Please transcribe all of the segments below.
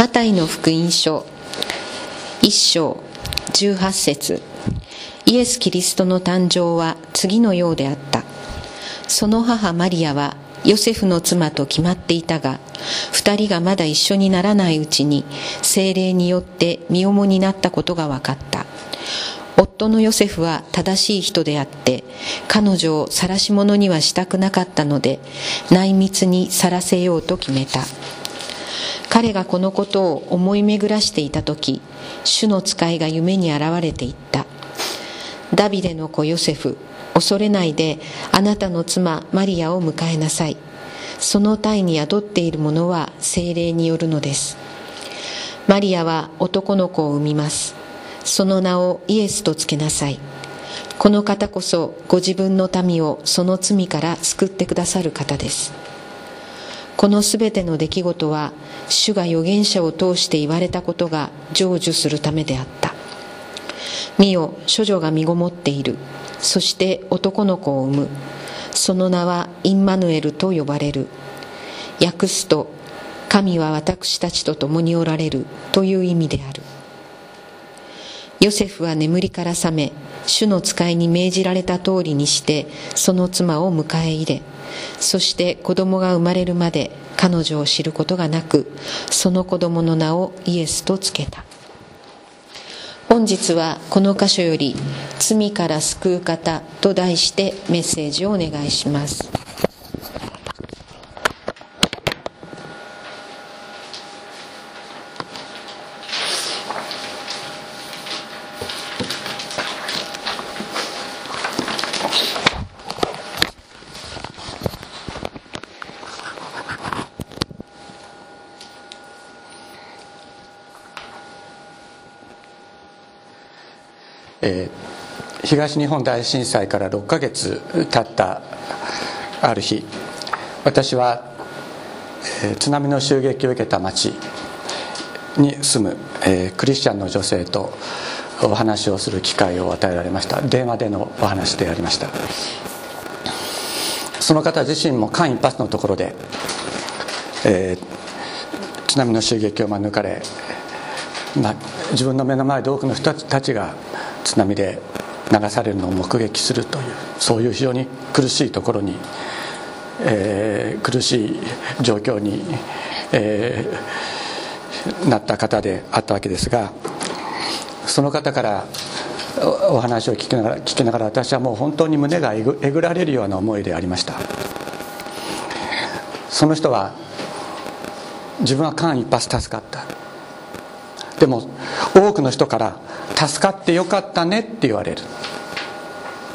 マタイの福音書一章18節。イエス・キリストの誕生は次のようであった。その母マリアはヨセフの妻と決まっていたが二人がまだ一緒にならないうちに精霊によって身重になったことが分かった。夫のヨセフは正しい人であって彼女を晒し者にはしたくなかったので内密にさらせようと決めた。彼がこのことを思い巡らしていた時主の使いが夢に現れていった。ダビデの子ヨセフ恐れないであなたの妻マリアを迎えなさい。その体に宿っているものは精霊によるのです。マリアは男の子を産みます。その名をイエスとつけなさい。この方こそご自分の民をその罪から救ってくださる方です。このすべての出来事は主が預言者を通して言われたことが成就するためであった。見よ処女が身ごもっている。そして男の子を産む。その名はインマヌエルと呼ばれる。訳すと神は私たちと共におられる。という意味である。ヨセフは眠りから覚め主の使いに命じられた通りにしてその妻を迎え入れそして子供が生まれるまで彼女を知ることがなくその子供の名をイエスとつけた。本日はこの箇所より「罪から救う方」と題してメッセージをお願いしますえー、東日本大震災から6ヶ月経ったある日私は、え、津波の襲撃を受けた町に住む、えー、クリスチャンの女性とお話をする機会を与えられました。電話でのお話でありました。その方自身も間一髪のところで、えー、津波の襲撃を免れ、まあ、自分の目の前で多くの人たちが津波で流されるのを目撃するというそういう非常に苦しいところに、えー、苦しい状況に、えー、なった方であったわけですがその方からお話を聞きながら聞きながら私はもう本当に胸がえぐえぐられるような思いでありました。その人は自分は間一髪助かった。でも多くの人から助かってよかったねって言われる。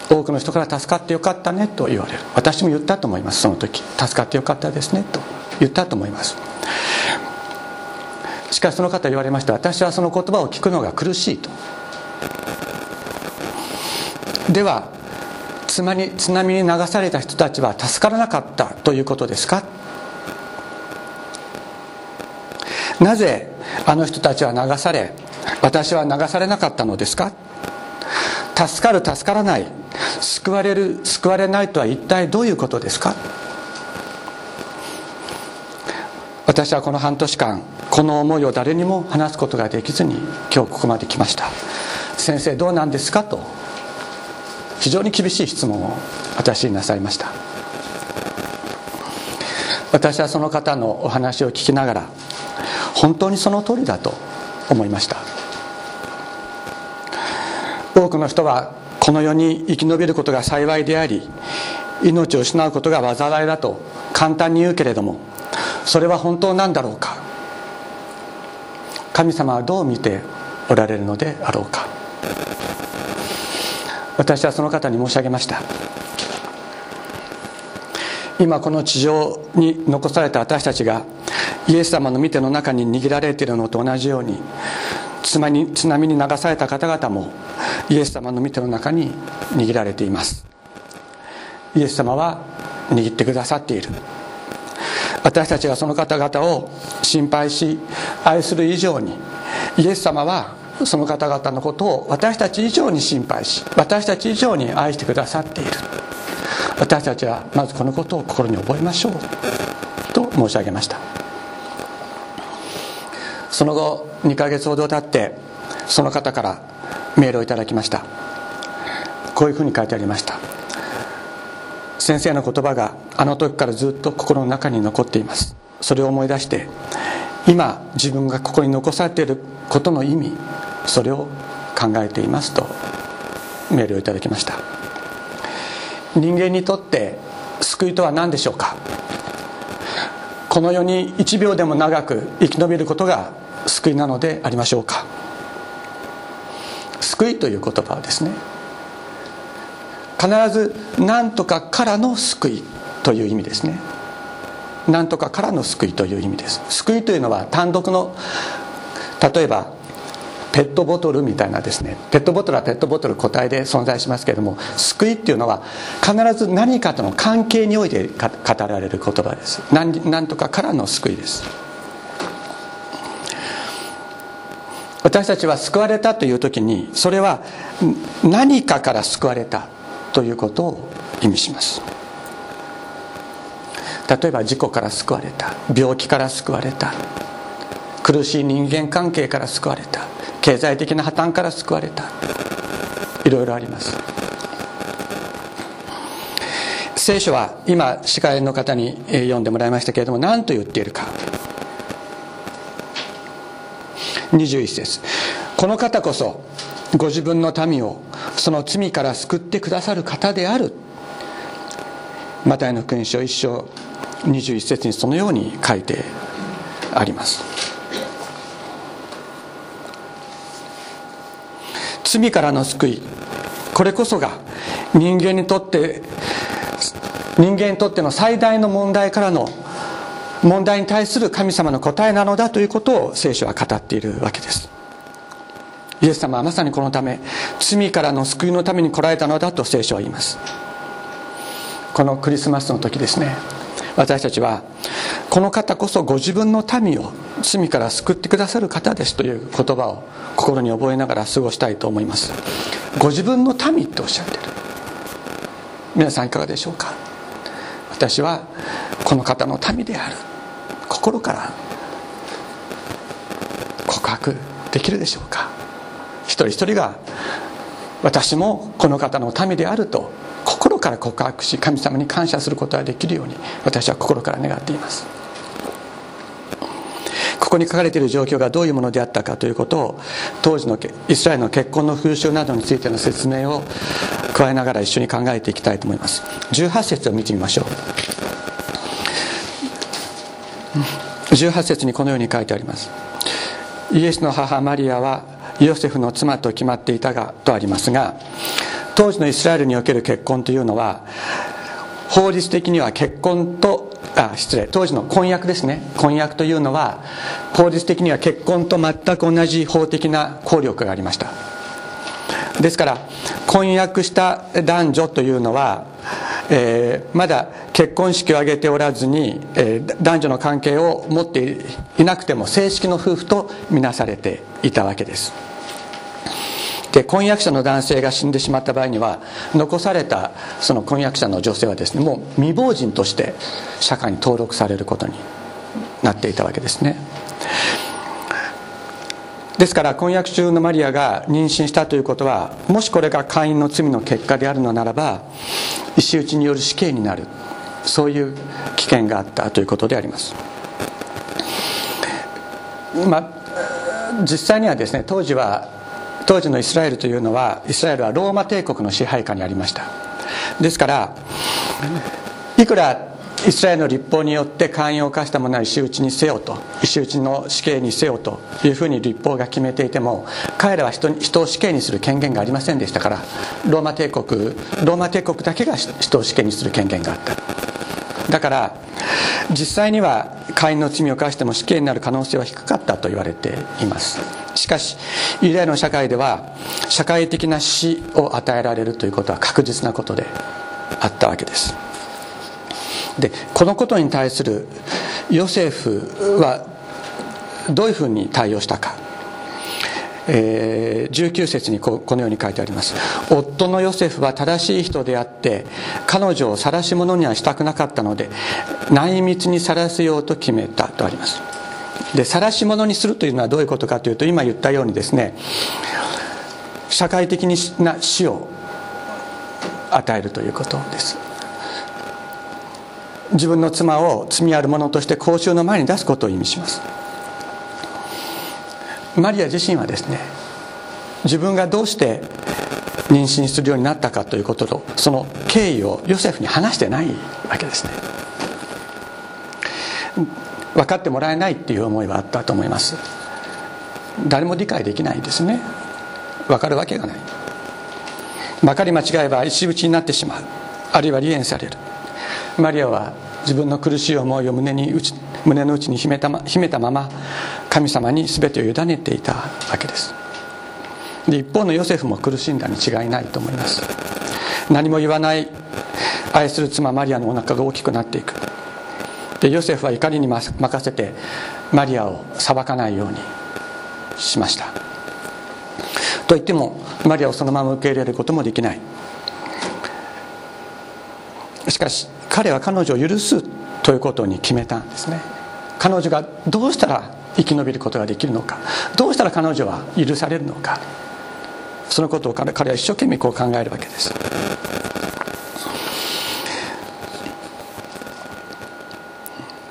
多くの人から助かってよかったねと言われる。私も言ったと思いますその時。助かってよかったですねと言ったと思います。しかしその方言われました私はその言葉を聞くのが苦しいと。では津波津波に流された人たちは助からなかったということですか？なぜあの人たちは流され私は流されなかったのですか？助かる助からない。救われる救われないとは一体どういうことですか？私はこの半年間この思いを誰にも話すことができずに今日ここまで来ました。先生どうなんですか？と非常に厳しい質問を私になさいました。私はその方のお話を聞きながら本当にその通りだと思いました。多くの人はこの世に生き延びることが幸いであり命を失うことが災いだと簡単に言うけれどもそれは本当なんだろうか。神様はどう見ておられるのであろうか。私はその方に申し上げました。今この地上に残された私たちがイエス様の見ての中に握られているのと同じように津波に流された方々もイエス様の見ての中に握られています。イエス様は握ってくださっている。私たちがその方々を心配し愛する以上にイエス様はその方々のことを私たち以上に心配し私たち以上に愛してくださっている。私たちはまずこのことを心に覚えましょう。と申し上げました。その後2ヶ月ほど経ってその方からメールをいただきました。こういうふうに書いてありました。先生の言葉があの時からずっと心の中に残っています。それを思い出して今自分がここに残されていることの意味それを考えていますとメールをいただきました。人間にとって救いとは何でしょうか？この世に1秒でも長く生き延びることが救いなのでありましょうか？救いという言葉はですね必ず何とかからの救いという意味ですね。何とかからの救いという意味です。救いというのは単独の例えばペットボトルみたいなですねペットボトルはペットボトル個体で存在しますけれども救いっていうのは必ず何かとの関係において語られる言葉です。何何とかからの救いです。私たちは救われたという時にそれは何かから救われたということを意味します。例えば事故から救われた病気から救われた苦しい人間関係から救われた経済的な破綻から救われた。いろいろあります。聖書は今司会の方に読んでもらいましたけれども何と言っているか。21節。この方こそご自分の民をその罪から救ってくださる方である。マタイの福音書1章21節にそのように書いてあります。罪からの救い。これこそが人間にとって人間にとっての最大の問題からの問題に対する神様の答えなのだということを聖書は語っているわけです。イエス様はまさにこのため罪からの救いのために来られたのだと聖書は言います。このクリスマスの時ですね。私たちはこの方こそご自分の民を罪から救ってくださる方ですという言葉を心に覚えながら過ごしたいと思います。ご自分の民っておっしゃってる。皆さんいかがでしょうか？私はこの方の民である。心から告白できるでしょうか？一人一人が私もこの方の民であると心から告白し神様に感謝することができるように私は心から願っています。ここに書かれている状況がどういうものであったかということを当時のイスラエルの結婚の風習などについての説明を加えながら一緒に考えていきたいと思います。18節を見てみましょう。18節にこのように書いてあります。イエスの母マリアはヨセフの妻と決まっていたがとありますが当時のイスラエルにおける結婚というのは法律的には結婚とあ失礼。当時の婚約ですね。婚約というのは法律的には結婚と全く同じ法的な効力がありました。ですから婚約した男女というのは、えー、まだ結婚式を挙げておらずに、えー、男女の関係を持っていなくても正式の夫婦とみなされていたわけです。で婚約者の男性が死んでしまった場合には残されたその婚約者の女性はですねもう未亡人として社会に登録されることになっていたわけですね。ですから婚約中のマリアが妊娠したということはもしこれが会員の罪の結果であるのならば石打ちによる死刑になる。そういう危険があったということであります。まあ実際にはですね当時は当時のイスラエルというのはイスラエルはローマ帝国の支配下にありました。ですからいくらイスラエルの立法によって会員を犯した者は石打ちにせよと石打ちの死刑にせよというふうに立法が決めていても彼らは人人を死刑にする権限がありませんでしたからローマ帝国ローマ帝国だけが人を死刑にする権限があった。だから実際には会員の罪を犯しても死刑になる可能性は低かったと言われています。しかしユダヤの社会では社会的な死を与えられるということは確実なことであったわけです。でこのことに対するヨセフはどういうふうに対応したか。えー、19節にこのように書いてあります。夫のヨセフは正しい人であって彼女を晒し者にはしたくなかったので内密に晒すようと決めたとあります。で晒し者にするというのはどういうことかというと今言ったようにですね社会的な死を与えるということです。自分の妻を罪ある者として公衆の前に出すことを意味します。マリア自身はですね自分がどうして妊娠するようになったかということとその経緯をヨセフに話してないわけですね。分かってもらえないっていう思いはあったと思います。誰も理解できないですね。分かるわけがない。まかり間違えば石打ちになってしまう。あるいは離縁される。マリアは自分の苦しい思いを胸に胸の内に秘めたま秘めたまま神様に全てを委ねていたわけです。で一方のヨセフも苦しんだに違いないと思います。何も言わない愛する妻マリアのお腹が大きくなっていく。でヨセフは怒りに任せてマリアを裁かないようにしました。と言ってもマリアをそのまま受け入れることもできない。しかし彼は彼女を許すということに決めたんですね。彼女がどうしたら生き延びることができるのか。どうしたら彼女は許されるのか。そのことを彼は一生懸命こう考えるわけです。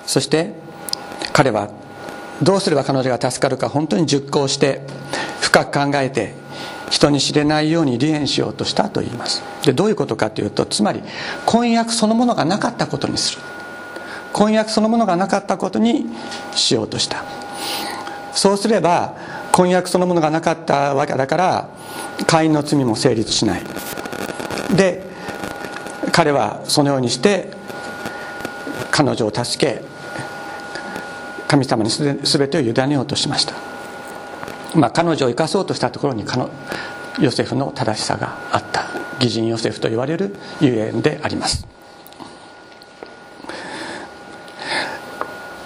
そして彼はどうすれば彼女が助かるか本当に熟考して深く考えて人に知れないように離縁しようとしたと言います。でどういうことかというとつまり婚約そのものがなかったことにする。婚約そのものがなかったことにしようとした。そうすれば婚約そのものがなかったわけだから会員の罪も成立しない。で彼はそのようにして彼女を助け神様に全てを委ねようとしました。まあ彼女を生かそうとしたところにヨセフの正しさがあった。義人ヨセフと言われるゆえんであります。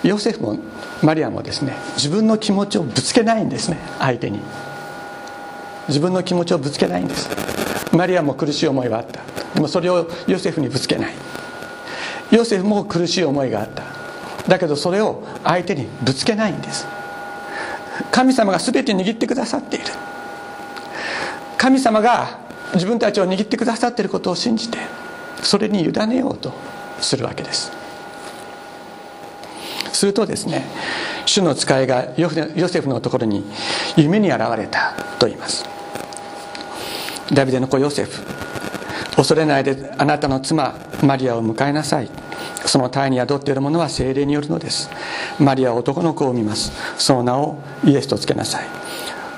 ヨセフもマリアもですね自分の気持ちをぶつけないんですね相手に。自分の気持ちをぶつけないんです。マリアも苦しい思いはあった。でもそれをヨセフにぶつけない。ヨセフも苦しい思いがあった。だけどそれを相手にぶつけないんです。神様が全て握ってくださっている。神様が自分たちを握ってくださっていることを信じてそれに委ねようとするわけです。するとですね主の使いがヨセフのところに夢に現れたと言います。ダビデの子ヨセフ恐れないであなたの妻マリアを迎えなさい。その体に宿っているものは精霊によるのです。マリアは男の子を産みます。その名をイエスとつけなさい。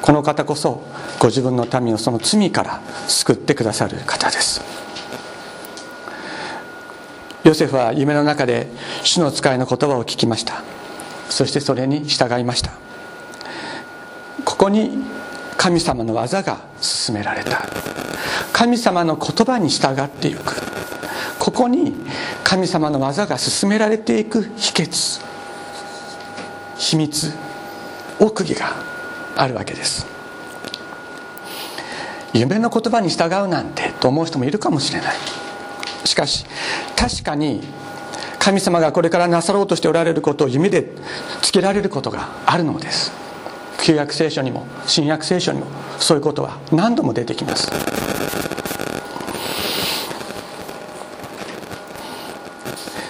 この方こそご自分の民をその罪から救ってくださる方です。ヨセフは夢の中で主の使いの言葉を聞きました。そしてそれに従いました。ここに神様の技が進められた。神様の言葉に従っていく。ここに神様の技が進められていく秘訣。秘密奥義があるわけです。夢の言葉に従うなんてと思う人もいるかもしれない。しかし確かに神様がこれからなさろうとしておられることを夢でつけられることがあるのです。旧約聖書にも新約聖書にもそういうことは何度も出てきます。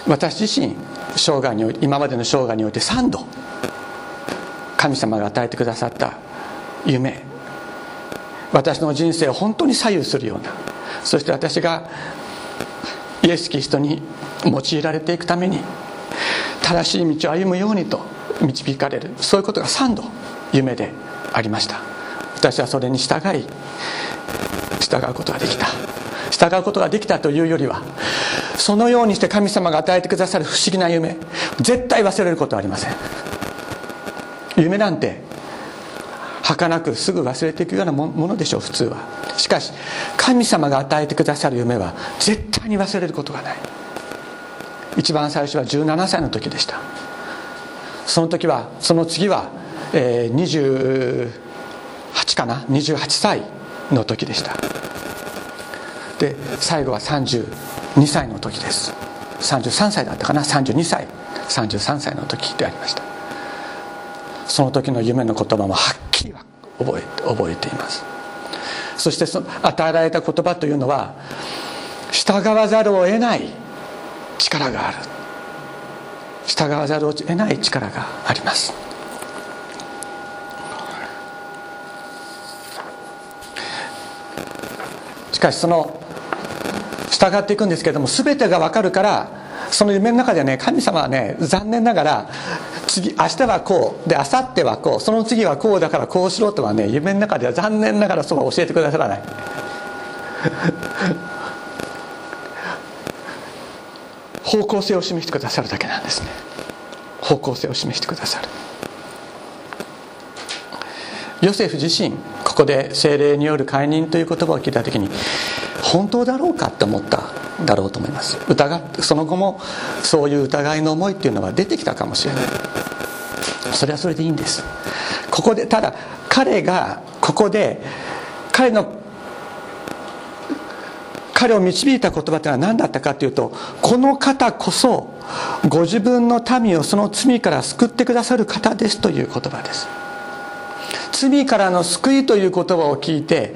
私自身生涯において今までの生涯において3度神様が与えてくださった夢。私の人生を本当に左右するようなそして私がイエス・キリストに用いられていくために正しい道を歩むようにと導かれるそういうことが3度夢でありました。私はそれに従い従うことができた。従うことができたというよりはそのようにして神様が与えてくださる不思議な夢絶対忘れることはありません。夢なんて儚くすぐ忘れていくようなものでしょう普通は。しかし神様が与えてくださる夢は絶対に忘れることがない。一番最初は17歳の時でした。その時はその次は、えー、28かな？28歳の時でした。で最後は32歳の時です。33歳だったかな？32歳。33歳の時でありました。その時の夢の言葉もはっ覚え覚えています。そしてその与えられた言葉というのは従わざるを得ない力がある。従わざるを得ない力があります。しかしその従っていくんですけれども全てが分かるからその夢の中でね神様はね残念ながら次明日はこうで明後日はこうその次はこうだからこうしろとはね夢の中では残念ながらそうは教えてくださらない。方向性を示してくださるだけなんですね。方向性を示してくださる。ヨセフ自身ここで精霊による解任という言葉を聞いた時に本当だろうかって思った。だろうと思います。疑その後もそういう疑いの思いっていうのは出てきたかもしれない。それはそれでいいんです。ここでただ彼がここで彼の彼を導いた言葉というのは何だったかというとこの方こそご自分の民をその罪から救ってくださる方ですという言葉です。罪からの救いという言葉を聞いて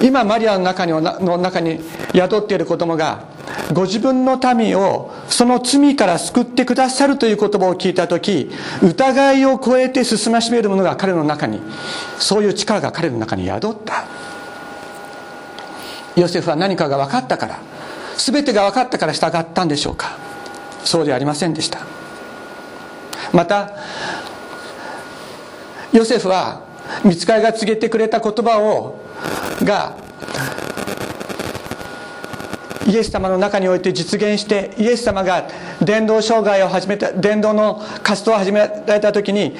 今マリアの中にの中に宿っている子供がご自分の民をその罪から救ってくださるという言葉を聞いた時疑いを超えて進ましめるものが彼の中にそういう力が彼の中に宿った。ヨセフは何かが分かったから全てが分かったから従ったんでしょうか。そうではありませんでした。またヨセフは見つかりが告げてくれた言葉をがイエス様の中において実現してイエス様が伝道障害を始めた伝道の活動を始められた時に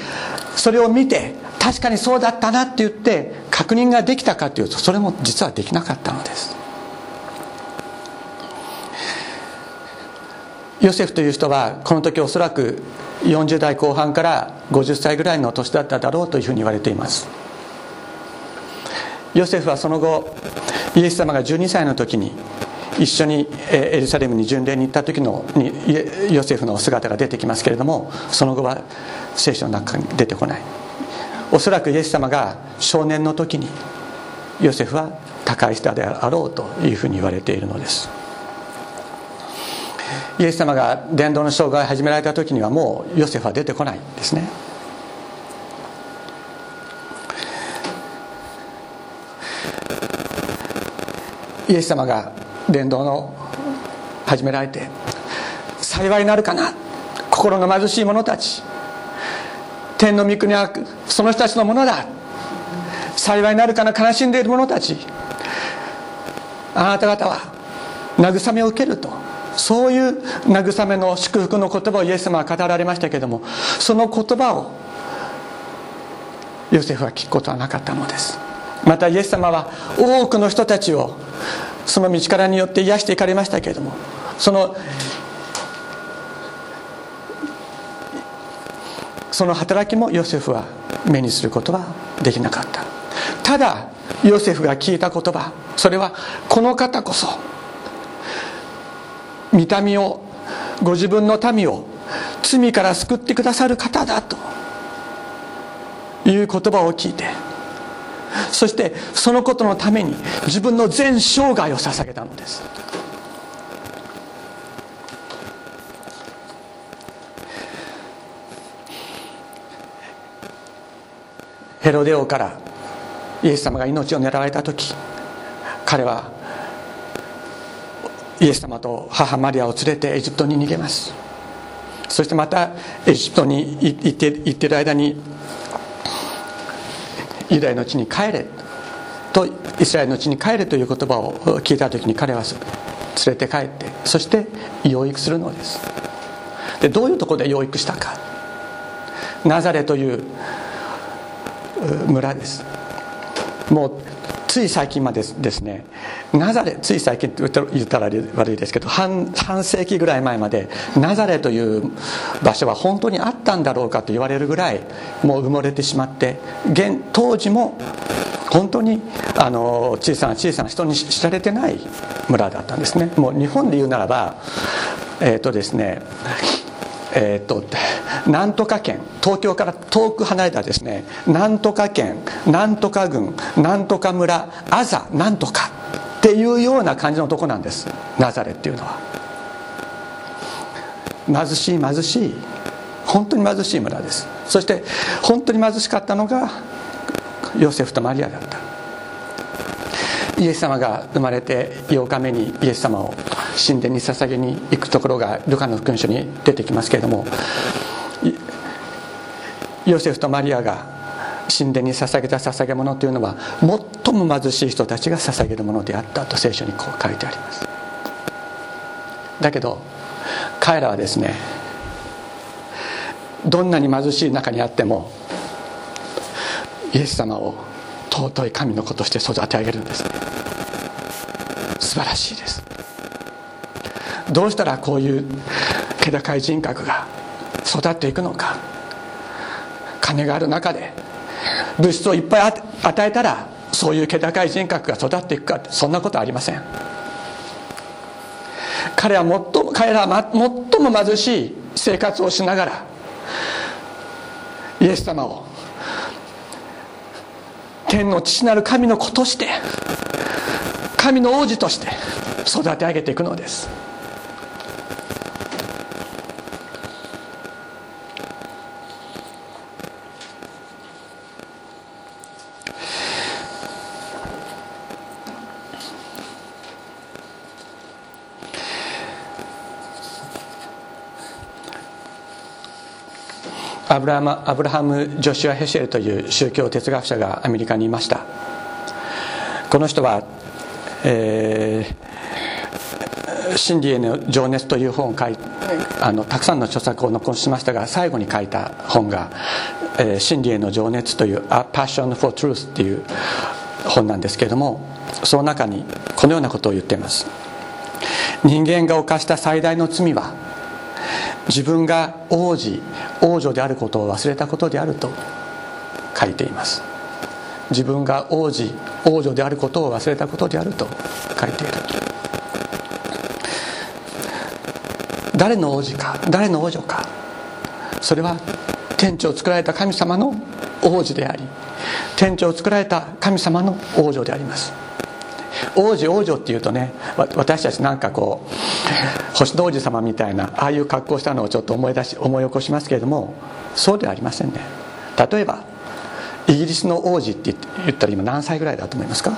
それを見て確かにそうだったなって言って確認ができたかというとそれも実はできなかったのです。ヨセフという人はこの時おそらく40代後半から50歳ぐらいの年だっただろうというふうに言われています。ヨセフはその後イエス様が12歳の時に一緒にエルサレムに巡礼に行った時のにヨセフの姿が出てきますけれどもその後は聖書の中に出てこない。おそらくイエス様が少年の時にヨセフは高い人であろうというふうに言われているのです。イエス様が伝道の障害を始められた時にはもうヨセフは出てこないんですね。イエス様が伝道の始められて幸いなるかな。心の貧しい者たち。天の御国はその人たちのものだ。幸いなるかな。悲しんでいる者たち。あなた方は慰めを受けると。そういう慰めの祝福の言葉をイエス様は語られましたけれどもその言葉をヨセフは聞くことはなかったのです。またイエス様は多くの人たちをその道からによって癒していかれましたけれどもそのその働きもヨセフは目にすることはできなかった。ただヨセフが聞いた言葉それはこの方こそ見た目をご自分の民を罪から救ってくださる方だという言葉を聞いてそしてそのことのために自分の全生涯を捧げたのです。ヘロデ王からイエス様が命を狙われた時彼はイエス様と母マリアを連れてエジプトに逃げます。そしてまたエジプトに行って行ってる間にユダヤの地に帰れとイスラエルの地に帰れという言葉を聞いた時に彼は連れて帰ってそして養育するのです。でどういうところで養育したか。ナザレという村です。もうつい最近までですねナザレつい最近って言ったら悪いですけど半半世紀ぐらい前までナザレという場所は本当にあったんだろうかと言われるぐらいもう埋もれてしまって現当時も本当にあの小さな小さな人に知られてない村だったんですね。もう日本で言うならばえっ、ー、とですねえっ、となんとか県東京から遠く離れたですねなんとか県なんとか郡なんとか村あざなんとかっていうような感じのとこなんですナザレっていうのは。貧しい貧しい本当に貧しい村です。そして本当に貧しかったのがヨセフとマリアだった。イエス様が生まれて8日目にイエス様を神殿に捧げに行くところがルカの福音書に出てきますけれどもヨセフとマリアが神殿に捧げた捧げ物というのは最も貧しい人たちが捧げるものであったと聖書にこう書いてあります。だけど彼らはですねどんなに貧しい中にあってもイエス様を尊い神の子として育て上げるんです。ね素晴らしいです。どうしたらこういう気高い人格が育っていくのか。金がある中で物質をいっぱい与えたらそういう気高い人格が育っていくかそんなことはありません。彼は最も彼らは最も貧しい生活をしながらイエス様を天の父なる神の子として神の王子として育て上げていくのです。アブラハアブラハム・ジョシュア・ヘシェルという宗教哲学者がアメリカにいました。この人は、えー、真理への情熱という本を書いあのたくさんの著作を残しましたが最後に書いた本が「えー、真理への情熱」という「A Passion for Truth」っていう本なんですけれどもその中にこのようなことを言っています。人間が犯した最大の罪は自分が王子王女であることを忘れたことであると書いています。自分が王子王女であることを忘れたことであると書いている誰の王子か誰の王女か。それは天地を作られた神様の王子であり天地を作られた神様の王女であります。王子王女っていうとね私たちなんかこう星の王子様みたいなああいう格好したのをちょっと思い出し思い起こしますけれどもそうではありませんね。例えばイギリスの王子って言ったら今何歳ぐらいだと思いますか？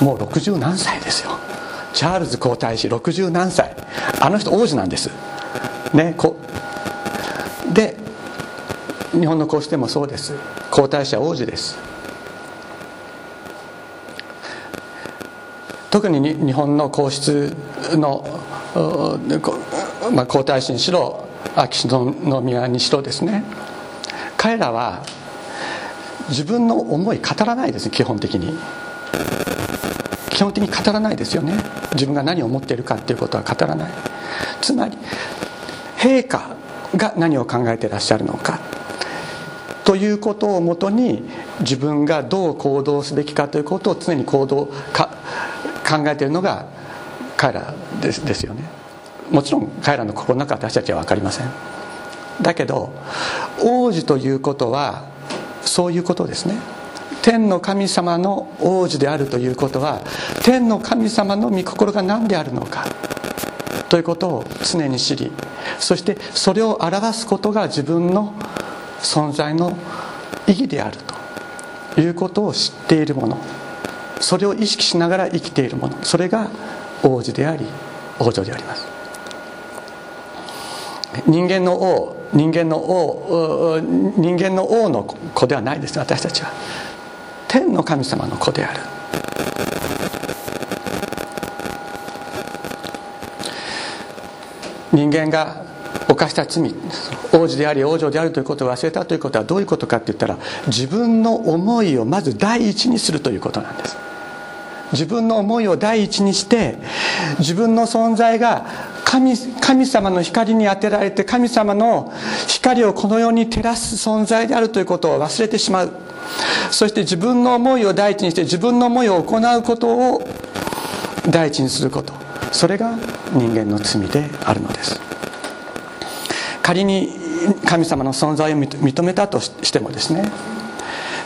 もう60何歳ですよ。チャールズ皇太子60何歳。あの人王子なんです。ねこで日本の皇室でもそうです。皇太子は王子です。特に日本の皇室の、まあ、皇太子にしろ秋篠宮にしろですね。彼らは自分の思い語らないです基本的に。基本的に語らないですよね。自分が何を思っているかっていうことは語らない。つまり陛下が何を考えていらっしゃるのか。ということをもとに自分がどう行動すべきかということを常に行動か考えているのが彼らですですよね。もちろん彼らの心の中私たちは分かりません。だけど王子ということはそういうことですね。天の神様の王子であるということは天の神様の御心が何であるのかということを常に知りそしてそれを表すことが自分の存在の意義であるということを知っているもの。それを意識しながら生きているもの。それが王子であり王女であります。人間の王人間の王人間の王の子ではないです。私たちは。天の神様の子である。人間が犯した罪王子であり王女であるということを忘れたということはどういうことかって言ったら自分の思いをまず第一にするということなんです。自分の思いを第一にして自分の存在が神神様の光に当てられて神様の光をこの世に照らす存在であるということを忘れてしまう。そして自分の思いを第一にして自分の思いを行うことを第一にすること。それが人間の罪であるのです。仮に神様の存在を認めたとしてもですね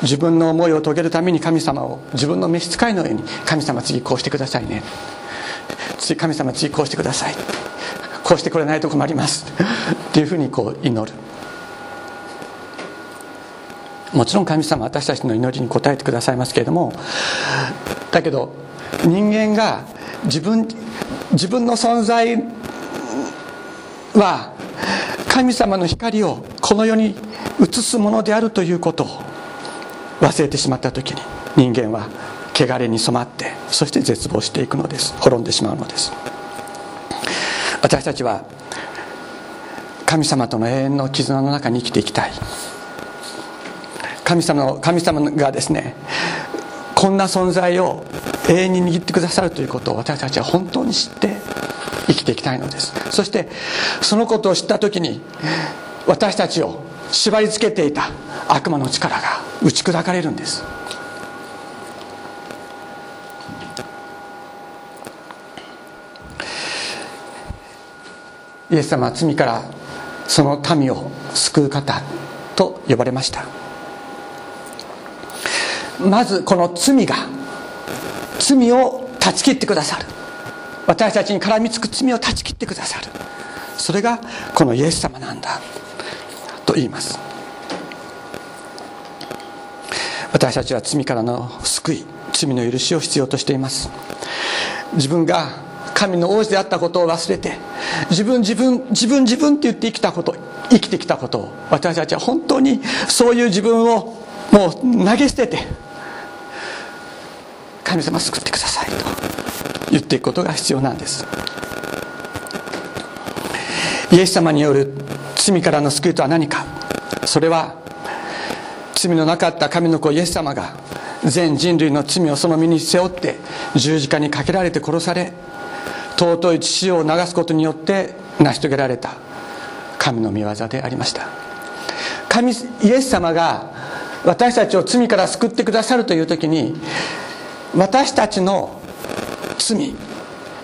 自分の思いを遂げるために神様を自分の召使いのように神様次こうしてくださいね。次神様次こうしてください。こうしてくれないと困ります。っていうふうにこう祈る。もちろん神様私たちの祈りに応えてくださいますけれどもだけど人間が自分自分の存在は神様の光をこの世に映すものであるということ。忘れてしまった時に人間は汚れに染まってそして絶望していくのです。滅んでしまうのです。私たちは神様との永遠の絆の中に生きていきたい。神様の神様がですねこんな存在を永遠に握ってくださるということを私たちは本当に知って生きていきたいのです。そしてそのことを知った時に私たちを縛り付けていた悪魔の力が打ち砕かれるんです。イエス様は罪からその民を救う方と呼ばれました。まずこの罪が罪を断ち切ってくださる。私たちに絡みつく罪を断ち切ってくださる。それがこのイエス様なんだ。と言います。私たちは罪からの救い罪の許しを必要としています。自分が神の王子であったことを忘れて自分自分自分自分って言って生きたこと生きてきたことを私たちは本当にそういう自分をもう投げ捨てて神様救ってくださいと言っていくことが必要なんです。イエス様による罪からの救いとは何か。それは罪のなかった神の子イエス様が全人類の罪をその身に背負って十字架にかけられて殺され尊い血を流すことによって成し遂げられた。神の御業でありました。神イエス様が私たちを罪から救ってくださるという時に私たちの罪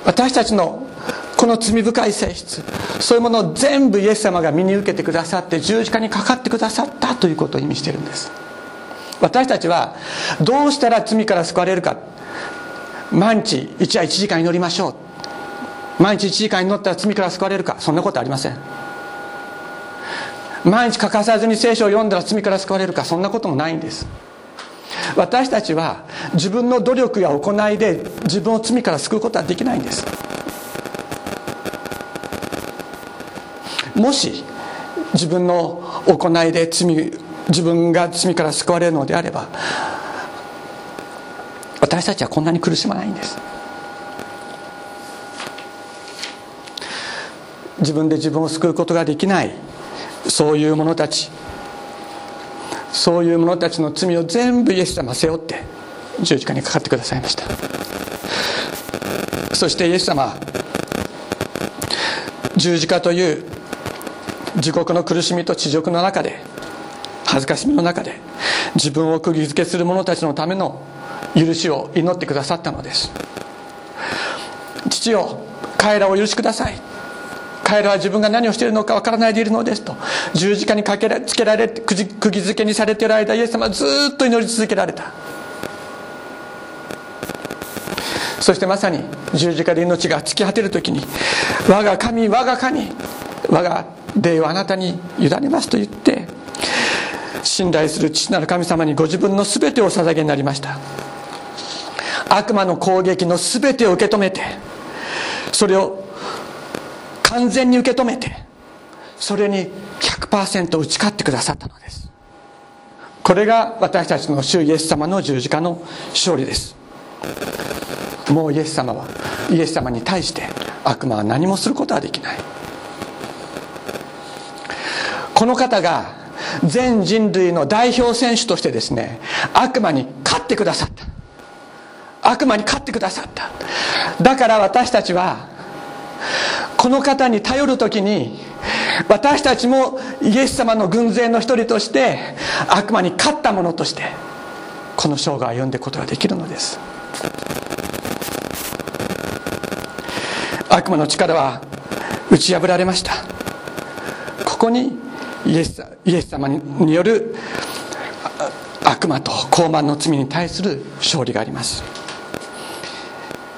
私たちのこの罪深い性質そういうものを全部イエス様が身に受けてくださって十字架にかかってくださったということを意味しているんです。私たちはどうしたら罪から救われるか。毎日一夜1時間祈りましょう。毎日1時間祈ったら罪から救われるか。そんなことありません。毎日欠かさずに聖書を読んだら罪から救われるか。そんなこともないんです。私たちは自分の努力や行いで自分を罪から救うことはできないんです。もし自分の行いで罪自分が罪から救われるのであれば私たちはこんなに苦しまないんです。自分で自分を救うことができないそういう者たちそういう者たちの罪を全部イエス様背負って十字架にかかってくださいました。そしてイエス様十字架という自国の苦しみと地獄の中で恥ずかしみの中で自分を釘付けする者たちのための許しを祈ってくださったのです。父よ彼らを許しください。彼らは自分が何をしているのかわからないでいるのですと十字架にかけらつけられて釘付けにされている間イエス様はずっと祈り続けられた。そしてまさに十字架で命が尽き果てる時に「我が神我が神我が霊をあなたに委ねます」と言って信頼する父なる神様にご自分の全てを捧げになりました。悪魔の攻撃の全てを受け止めてそれを完全に受け止めてそれに100%打ち勝ってくださったのです。これが私たちの主イエス様の十字架の勝利です。もうイエス様はイエス様に対して悪魔は何もすることはできない。この方が全人類の代表選手としてですね悪魔に勝ってくださった。悪魔に勝ってくださった。だから私たちはこの方に頼る時に私たちもイエス様の軍勢の一人として悪魔に勝った者としてこの生涯を歩んでいくことができるのです。悪魔の力は打ち破られました。ここにイエスイエス様による悪魔と傲慢の罪に対する勝利があります。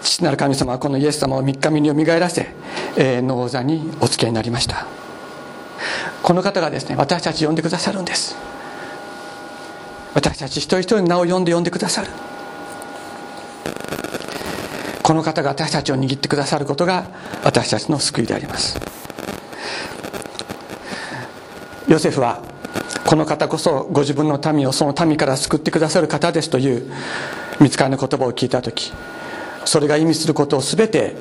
父なる神様はこのイエス様を3日目によみがえらせ永遠の王座にお付けになりました。この方がですね私たち呼んでくださるんです。私たち一人一人の名を呼んで呼んでくださる。この方が私たちを握ってくださることが私たちの救いであります。ヨセフはこの方こそご自分の民をその民から救ってくださる方ですという見つかりの言葉を聞いた時それが意味することを全て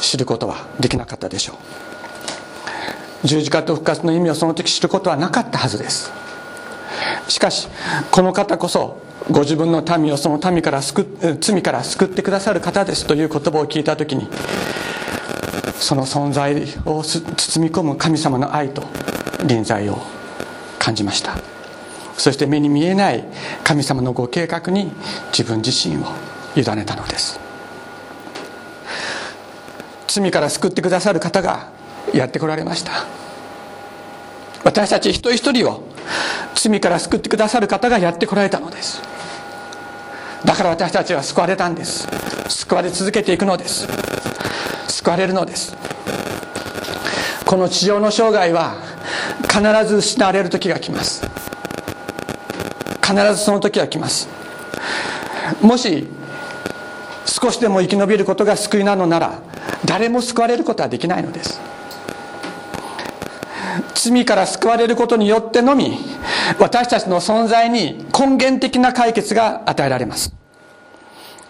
知ることはできなかったでしょう。十字架と復活の意味をその時知ることはなかったはずです。しかしこの方こそご自分の民をその民から救罪から救ってくださる方ですという言葉を聞いた時にその存在を包み込む神様の愛と臨在を感じました。そして目に見えない神様のご計画に自分自身を委ねたのです。罪から救ってくださる方がやってこられました。私たち一人一人を罪から救ってくださる方がやってこられたのです。だから私たちは救われたんです。救われ続けていくのです。救われるのです。この地上の生涯は必ず失われる時が来ます。必ずその時は来ます。もし少しでも生き延びることが救いなのなら誰も救われることはできないのです。罪から救われることによってのみ私たちの存在に根源的な解決が与えられます。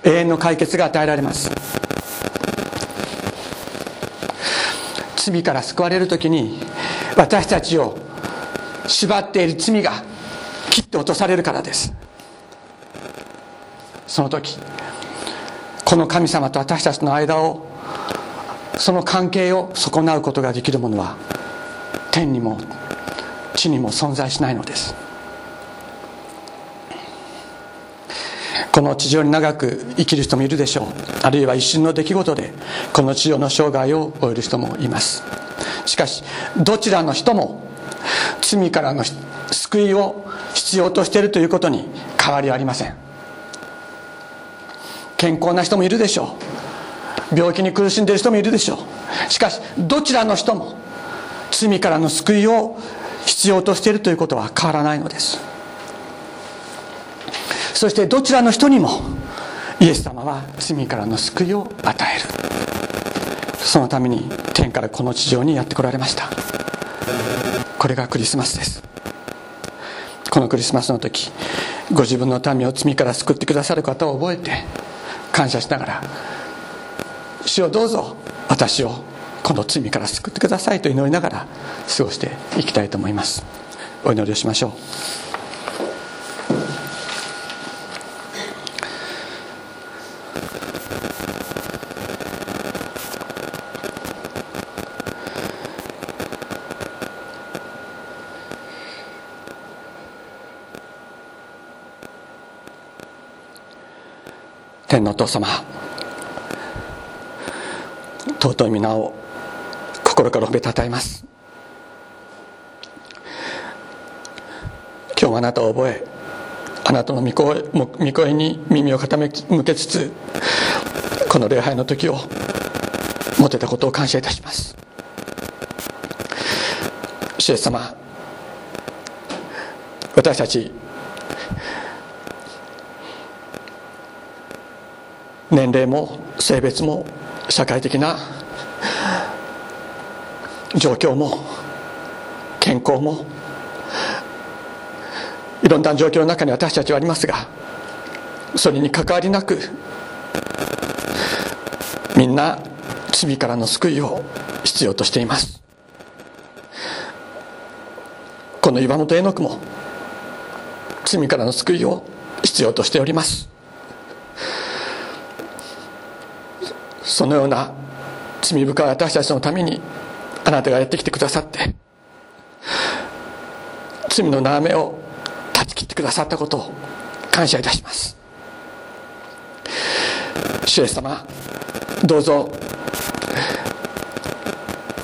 永遠の解決が与えられます。罪から救われる時に私たちを縛っている罪が切って落とされるからです。その時この神様と私たちの間をその関係を損なうことができるものは天にも地にも存在しないのです。この地上に長く生きる人もいるでしょう。あるいは一瞬の出来事でこの地上の生涯を終える人もいます。しかしどちらの人も罪からの救いを必要としているということに変わりはありません。健康な人もいるでしょう。病気に苦しんでいる人もいるでしょう。しかしどちらの人も罪からの救いを必要としているということは変わらないのです。そしてどちらの人にもイエス様は罪からの救いを与える。そのために天からこの地上にやってこられました。これがクリスマスです。このクリスマスの時ご自分の民を罪から救ってくださる方を覚えて感謝しながら主をどうぞ私をこの罪から救ってくださいと祈りながら過ごしていきたいと思います。お祈りをしましょう。父様。尊い皆を心から褒めたたえます。今日あなたを覚えあなたの御声御声に耳を傾向けつつこの礼拝の時を持てたことを感謝いたします。主イエス様私たち年齢も性別も社会的な状況も健康もいろんな状況の中に私たちはありますがそれに関わりなくみんな罪からの救いを必要としています。この岩本絵の句も罪からの救いを必要としております。そのような罪深い私たちのためにあなたがやってきてくださって罪の眺めを断ち切ってくださったことを感謝いたします。主イエス様どうぞ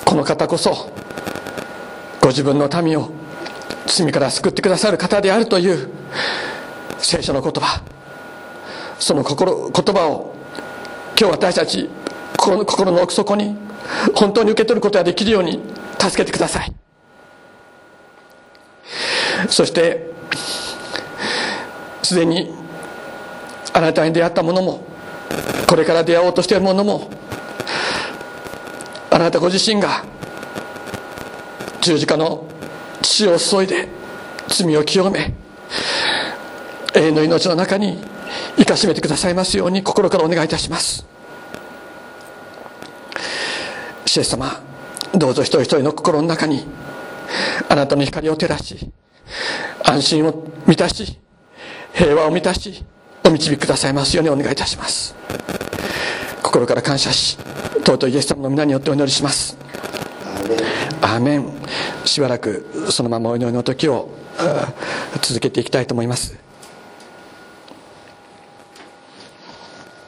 この方こそご自分の民を罪から救ってくださる方であるという聖書の言葉その心言葉を今日私たち心の心の奥底に本当に受け取ることができるように助けてください。そしてすでにあなたに出会ったものもこれから出会おうとしているものもあなたご自身が十字架の血を注いで罪を清め永遠の命の中に生かしめてくださいますように心からお願いいたします。シエス様どうぞ一人一人の心の中にあなたの光を照らし安心を満たし平和を満たしお導きくださいますようにお願いいたします。心から感謝し尊いイエス様の皆によってお祈りします。アーメン。しばらくそのままお祈りの時を続けていきたいと思います。